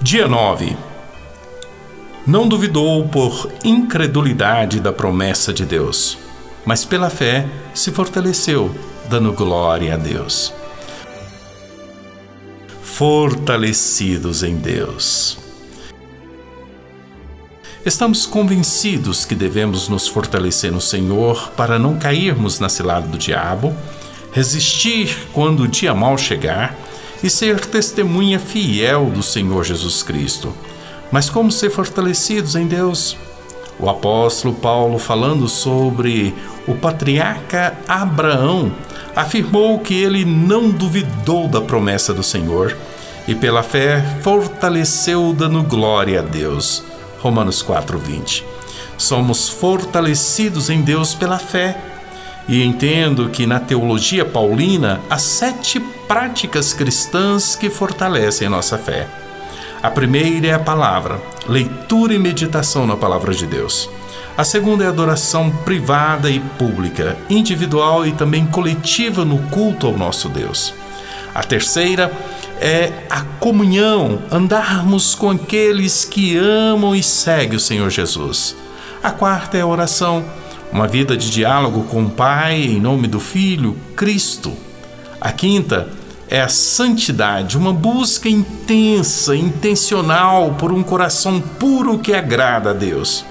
Dia 9. Não duvidou por incredulidade da promessa de Deus, mas pela fé se fortaleceu, dando glória a Deus. Fortalecidos em Deus. Estamos convencidos que devemos nos fortalecer no Senhor para não cairmos na cilada do diabo, resistir quando o dia mal chegar e ser testemunha fiel do Senhor Jesus Cristo. Mas como ser fortalecidos em Deus? O apóstolo Paulo, falando sobre o patriarca Abraão, afirmou que ele não duvidou da promessa do Senhor e, pela fé, fortaleceu, dando glória a Deus. Romanos 4:20. Somos fortalecidos em Deus pela fé. E entendo que na teologia paulina há sete práticas cristãs que fortalecem nossa fé. A primeira é a palavra, leitura e meditação na palavra de Deus. A segunda é a adoração privada e pública, individual e também coletiva no culto ao nosso Deus. A terceira é a comunhão, andarmos com aqueles que amam e seguem o Senhor Jesus. A quarta é a oração, uma vida de diálogo com o Pai em nome do Filho, Cristo. A quinta é a santidade, uma busca intensa, intencional por um coração puro que agrada a Deus.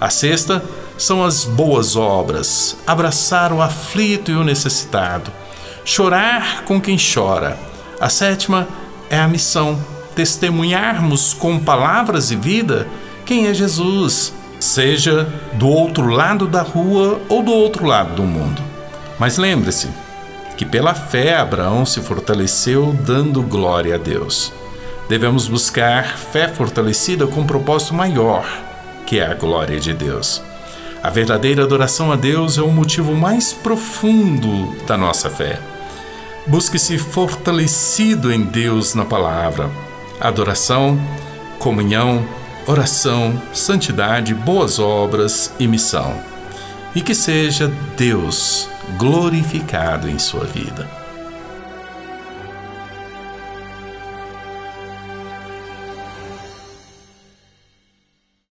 A sexta são as boas obras, abraçar o aflito e o necessitado, chorar com quem chora a sétima é a missão, testemunharmos com palavras e vida quem é Jesus, seja do outro lado da rua ou do outro lado do mundo. Mas lembre-se que pela fé Abraão se fortaleceu dando glória a Deus. Devemos buscar fé fortalecida com um propósito maior, que é a glória de Deus. A verdadeira adoração a Deus é o motivo mais profundo da nossa fé. Busque-se fortalecido em Deus na palavra. Adoração, comunhão, oração, santidade, boas obras e missão. E que seja Deus glorificado em sua vida.